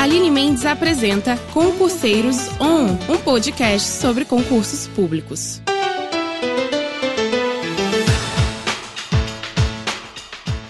Aline Mendes apresenta Concurseiros On, um podcast sobre concursos públicos.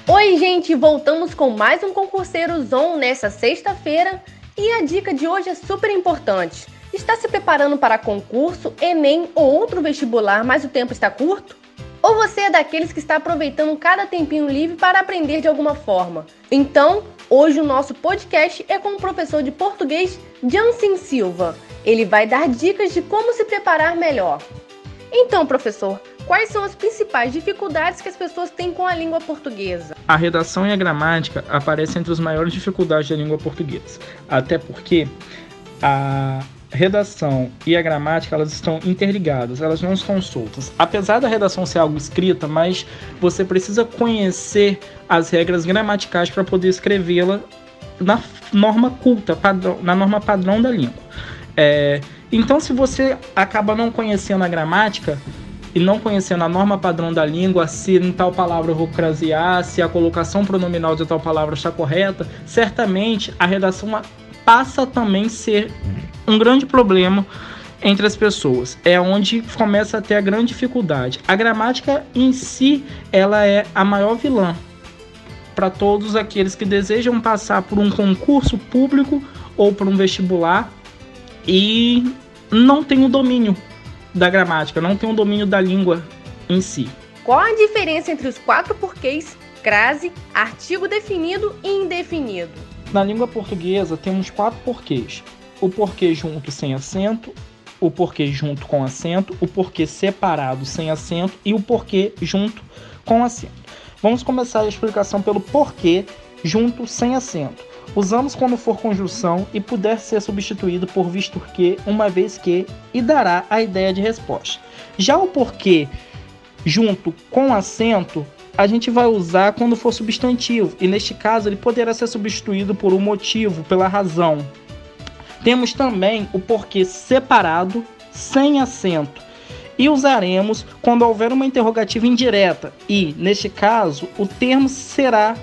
Oi, gente, voltamos com mais um Concurseiros On nessa sexta-feira e a dica de hoje é super importante. Está se preparando para concurso, Enem ou outro vestibular, mas o tempo está curto? Ou você é daqueles que está aproveitando cada tempinho livre para aprender de alguma forma? Então, hoje o nosso podcast é com o professor de português Jansen Silva. Ele vai dar dicas de como se preparar melhor. Então, professor, quais são as principais dificuldades que as pessoas têm com a língua portuguesa? A redação e a gramática aparecem entre as maiores dificuldades da língua portuguesa. Até porque a redação e a gramática elas estão interligadas, elas não estão soltas. Apesar da redação ser algo escrita, mas você precisa conhecer as regras gramaticais para poder escrevê-la na norma culta, padrão, na norma padrão da língua. É, então, se você acaba não conhecendo a gramática e não conhecendo a norma padrão da língua, se em tal palavra eu vou crasear, se a colocação pronominal de tal palavra está correta, certamente a redação passa também a ser um grande problema entre as pessoas. É onde começa a ter a grande dificuldade. A gramática em si, ela é a maior vilã para todos aqueles que desejam passar por um concurso público ou por um vestibular e não tem o domínio da gramática, não tem o domínio da língua em si. Qual a diferença entre os quatro porquês, crase, artigo definido e indefinido? Na língua portuguesa temos quatro porquês: o porquê junto sem acento, o porquê junto com acento, o porquê separado sem acento e o porquê junto com acento. Vamos começar a explicação pelo porquê junto sem acento. Usamos quando for conjunção e puder ser substituído por visto que, uma vez que, e dará a ideia de resposta. Já o porquê junto com acento a gente vai usar quando for substantivo, e neste caso ele poderá ser substituído por um motivo, pela razão. Temos também o porquê separado, sem acento, e usaremos quando houver uma interrogativa indireta, e neste caso o termo será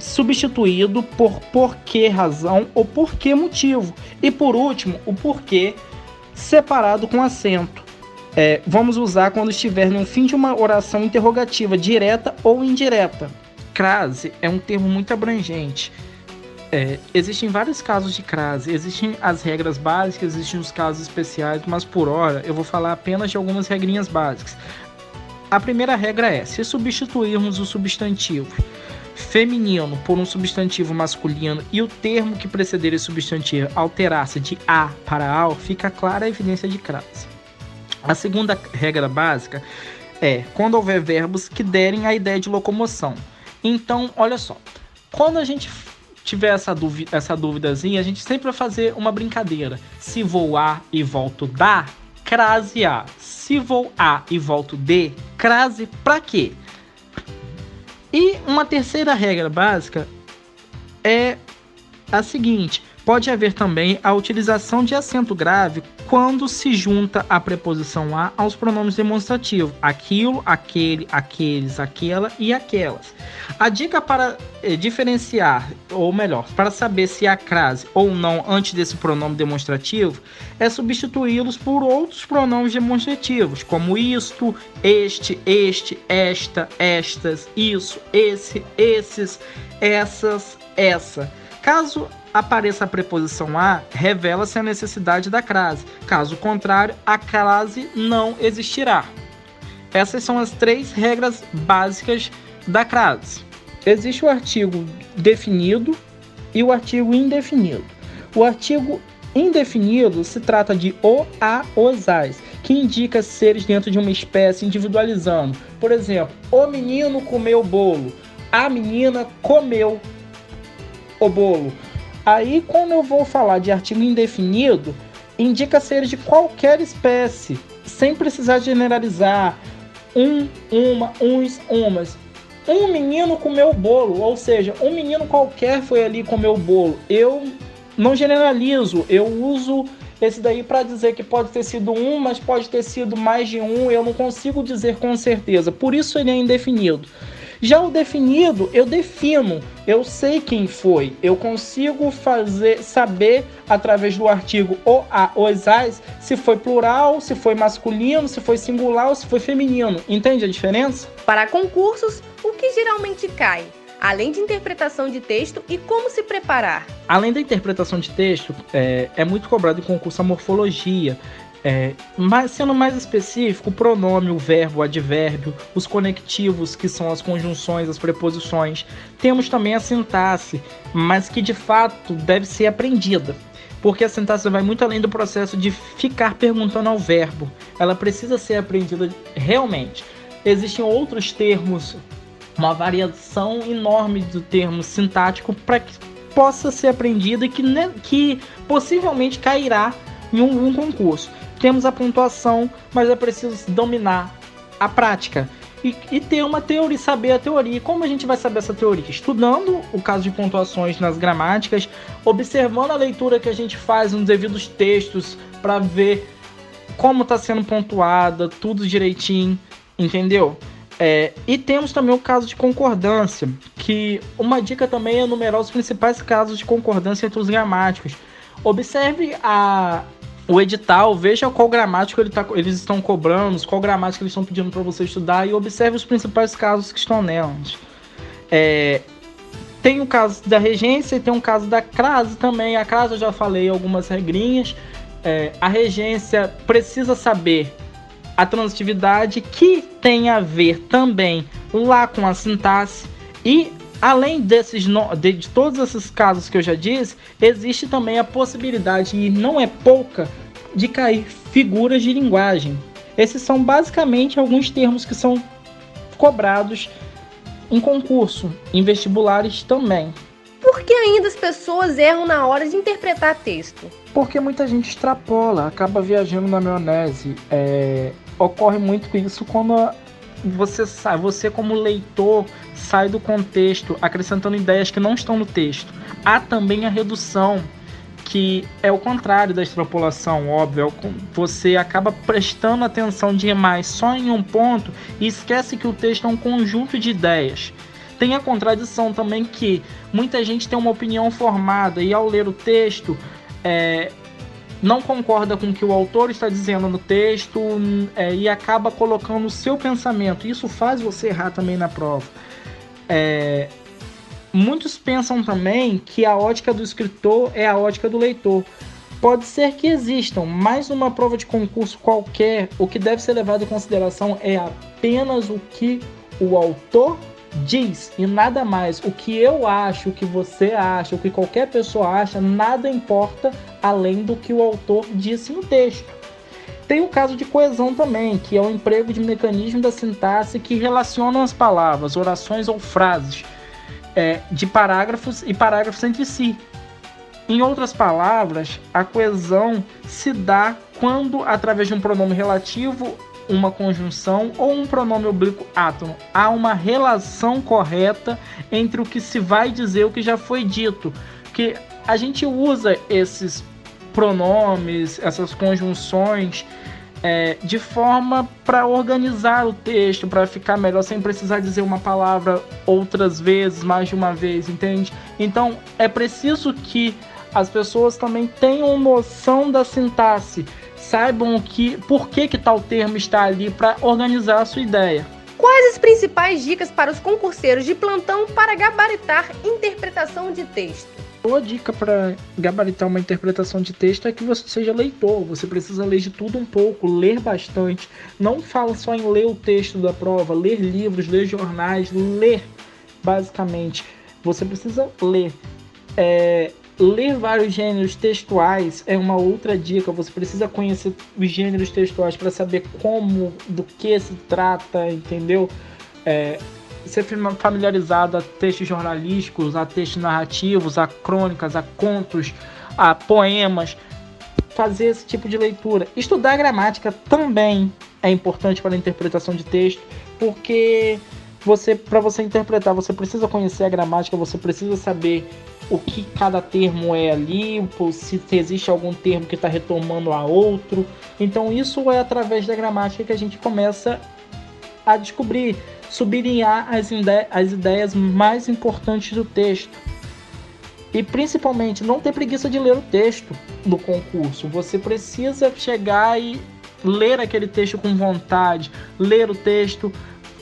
substituído por porquê razão ou porquê motivo. E por último, o porquê separado com acento é, vamos usar quando estiver no fim de uma oração interrogativa, direta ou indireta. Crase é um termo muito abrangente. É, existem vários casos de crase, existem as regras básicas, existem os casos especiais, mas por hora eu vou falar apenas de algumas regrinhas básicas. A primeira regra é: se substituirmos o substantivo feminino por um substantivo masculino e o termo que preceder esse substantivo alterar-se de a para ao, fica clara a evidência de crase. A segunda regra básica é quando houver verbos que derem a ideia de locomoção. Então, olha só, quando a gente tiver essa dúvida, essa dúvidazinha, a gente sempre vai fazer uma brincadeira. Se vou A e volto da, crase A. Se vou A e volto D, crase pra quê? E uma terceira regra básica é a seguinte: Pode haver também a utilização de acento grave quando se junta a preposição a aos pronomes demonstrativos, aquilo, aquele, aqueles, aquela e aquelas. A dica para eh, diferenciar, ou melhor, para saber se há crase ou não antes desse pronome demonstrativo, é substituí-los por outros pronomes demonstrativos, como isto, este, este, esta, estas, isso, esse, esses, essas, essa. Caso apareça a preposição a, revela-se a necessidade da crase. Caso contrário, a crase não existirá. Essas são as três regras básicas da crase. Existe o artigo definido e o artigo indefinido. O artigo indefinido se trata de o, a, os, as, que indica seres dentro de uma espécie individualizando. Por exemplo, o menino comeu bolo, a menina comeu o bolo. Aí, quando eu vou falar de artigo indefinido, indica ser de qualquer espécie, sem precisar generalizar. Um, uma, uns, umas. Um menino comeu o bolo, ou seja, um menino qualquer foi ali comer o bolo. Eu não generalizo, eu uso esse daí para dizer que pode ter sido um, mas pode ter sido mais de um, eu não consigo dizer com certeza. Por isso ele é indefinido. Já o definido, eu defino, eu sei quem foi, eu consigo fazer saber através do artigo o a os as se foi plural, se foi masculino, se foi singular ou se foi feminino. Entende a diferença? Para concursos, o que geralmente cai? além de interpretação de texto e como se preparar. Além da interpretação de texto, é, é muito cobrado em concurso a morfologia, é, mas sendo mais específico, o pronome, o verbo, o advérbio, os conectivos, que são as conjunções, as preposições. Temos também a sintaxe, mas que de fato deve ser aprendida. Porque a sintaxe vai muito além do processo de ficar perguntando ao verbo. Ela precisa ser aprendida realmente. Existem outros termos uma variação enorme do termo sintático para que possa ser aprendida e que, né, que possivelmente cairá em um, um concurso. Temos a pontuação, mas é preciso dominar a prática. E, e, ter uma teoria, saber a teoria. Como a gente vai saber essa teoria? Estudando o caso de pontuações nas gramáticas, observando a leitura que a gente faz nos devidos textos para ver como está sendo pontuada, tudo direitinho, entendeu? É, e temos também o caso de concordância, que uma dica também é enumerar os principais casos de concordância entre os gramáticos. Observe a, o edital, veja qual gramática ele tá, eles estão cobrando, qual gramática eles estão pedindo para você estudar e observe os principais casos que estão nelas. É, tem o caso da regência e tem o caso da crase também. A crase eu já falei algumas regrinhas. É, a regência precisa saber a transitividade, que tem a ver também lá com a sintaxe. E além desses de, de todos esses casos que eu já disse, existe também a possibilidade, e não é pouca, de cair figuras de linguagem. Esses são basicamente alguns termos que são cobrados em concurso, em vestibulares também. Por que ainda as pessoas erram na hora de interpretar texto? Porque muita gente extrapola, acaba viajando na maionese. É, ocorre muito isso quando você sai, você como leitor sai do contexto, acrescentando ideias que não estão no texto. Há também a redução, que é o contrário da extrapolação, óbvio. É você acaba prestando atenção demais só em um ponto e esquece que o texto é um conjunto de ideias. Tem a contradição também que muita gente tem uma opinião formada e ao ler o texto é, não concorda com o que o autor está dizendo no texto é, e acaba colocando o seu pensamento. Isso faz você errar também na prova. É, muitos pensam também que a ótica do escritor é a ótica do leitor. Pode ser que existam, mas numa prova de concurso qualquer, o que deve ser levado em consideração é apenas o que o autor diz e nada mais. O que eu acho, o que você acha, o que qualquer pessoa acha, nada importa além do que o autor disse no texto. Tem o caso de coesão também, que é o emprego de mecanismo da sintaxe que relacionam as palavras, orações ou frases é, de parágrafos e parágrafos entre si. Em outras palavras, a coesão se dá quando, através de um pronome relativo, uma conjunção ou um pronome oblíquo átomo. Há uma relação correta entre o que se vai dizer e o que já foi dito. Que a gente usa esses pronomes, essas conjunções é, de forma para organizar o texto, para ficar melhor sem precisar dizer uma palavra outras vezes, mais de uma vez, entende? Então é preciso que as pessoas também tenham noção da sintaxe saibam que por que, que tal termo está ali para organizar a sua ideia. Quais as principais dicas para os concurseiros de plantão para gabaritar interpretação de texto? Boa dica para gabaritar uma interpretação de texto é que você seja leitor. Você precisa ler de tudo um pouco, ler bastante. Não fala só em ler o texto da prova, ler livros, ler jornais, ler basicamente. Você precisa ler. É, Ler vários gêneros textuais é uma outra dica. Você precisa conhecer os gêneros textuais para saber como, do que se trata, entendeu? É, ser familiarizado a textos jornalísticos, a textos narrativos, a crônicas, a contos, a poemas. Fazer esse tipo de leitura. Estudar gramática também é importante para a interpretação de texto, porque você, para você interpretar, você precisa conhecer a gramática, você precisa saber o que cada termo é ali, se existe algum termo que está retomando a outro. Então isso é através da gramática que a gente começa a descobrir, sublinhar as, ide as ideias mais importantes do texto. E principalmente, não ter preguiça de ler o texto do concurso. Você precisa chegar e ler aquele texto com vontade, ler o texto,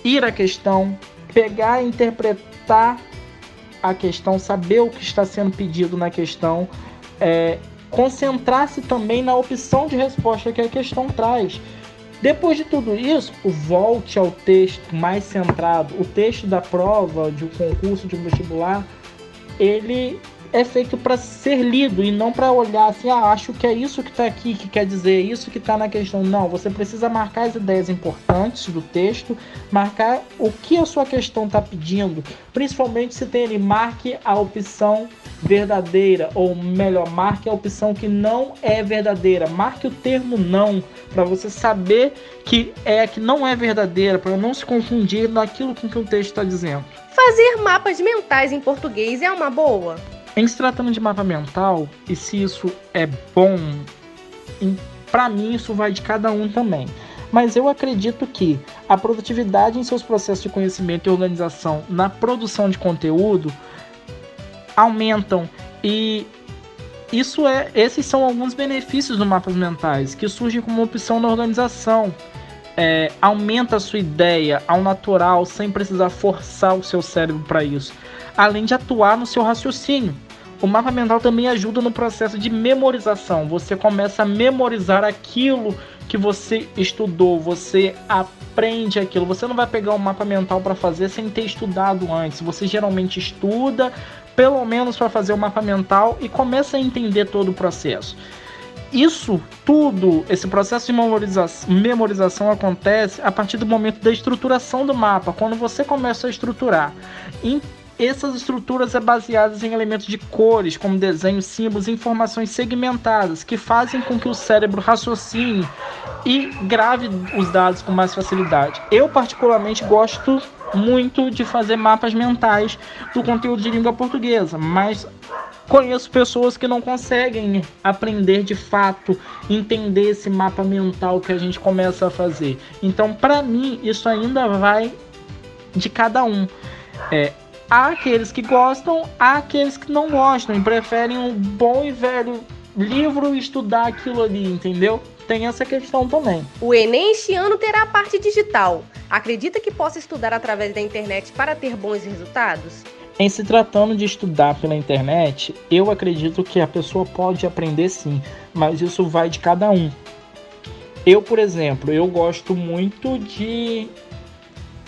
ir à questão, pegar e interpretar a questão, saber o que está sendo pedido na questão, é, concentrar-se também na opção de resposta que a questão traz. Depois de tudo isso, volte ao texto mais centrado. O texto da prova, de um concurso, de um vestibular, ele é feito para ser lido e não para olhar assim, ah, acho que é isso que está aqui, que quer dizer isso que está na questão. Não, você precisa marcar as ideias importantes do texto, marcar o que a sua questão está pedindo, principalmente se tem ali, marque a opção verdadeira, ou melhor, marque a opção que não é verdadeira, marque o termo não, para você saber que é que não é verdadeira, para não se confundir naquilo que o texto está dizendo. Fazer mapas mentais em português é uma boa? Em se tratando de mapa mental, e se isso é bom, para mim isso vai de cada um também. Mas eu acredito que a produtividade em seus processos de conhecimento e organização na produção de conteúdo aumentam e isso é, esses são alguns benefícios do mapas mentais que surgem como opção na organização. É, aumenta a sua ideia ao natural sem precisar forçar o seu cérebro para isso, além de atuar no seu raciocínio. O mapa mental também ajuda no processo de memorização. Você começa a memorizar aquilo que você estudou, você aprende aquilo. Você não vai pegar um mapa mental para fazer sem ter estudado antes. Você geralmente estuda, pelo menos para fazer o mapa mental e começa a entender todo o processo. Isso tudo, esse processo de memorização, memorização acontece a partir do momento da estruturação do mapa, quando você começa a estruturar. Em essas estruturas são baseadas em elementos de cores, como desenhos, símbolos, informações segmentadas, que fazem com que o cérebro raciocine e grave os dados com mais facilidade. Eu, particularmente, gosto muito de fazer mapas mentais do conteúdo de língua portuguesa, mas conheço pessoas que não conseguem aprender de fato, entender esse mapa mental que a gente começa a fazer. Então, para mim, isso ainda vai de cada um. É, Há aqueles que gostam, há aqueles que não gostam e preferem um bom e velho livro e estudar aquilo ali, entendeu? Tem essa questão também. O Enem este ano terá a parte digital. Acredita que possa estudar através da internet para ter bons resultados? Em se tratando de estudar pela internet, eu acredito que a pessoa pode aprender sim, mas isso vai de cada um. Eu, por exemplo, eu gosto muito de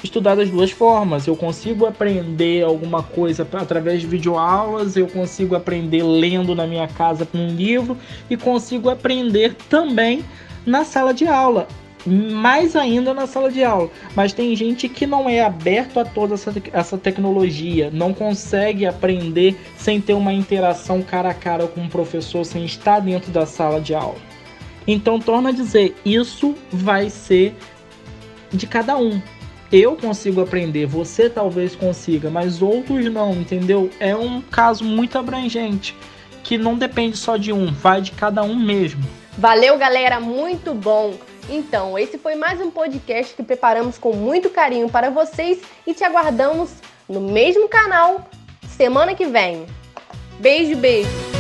estudar das duas formas. Eu consigo aprender alguma coisa através de videoaulas, eu consigo aprender lendo na minha casa com um livro e consigo aprender também na sala de aula. Mais ainda na sala de aula. Mas tem gente que não é aberto a toda essa, essa tecnologia, não consegue aprender sem ter uma interação cara a cara com o professor, sem estar dentro da sala de aula. Então, torna a dizer, isso vai ser de cada um eu consigo aprender, você talvez consiga, mas outros não, entendeu? É um caso muito abrangente que não depende só de um, vai de cada um mesmo. Valeu, galera, muito bom. Então, esse foi mais um podcast que preparamos com muito carinho para vocês e te aguardamos no mesmo canal semana que vem. Beijo, beijo.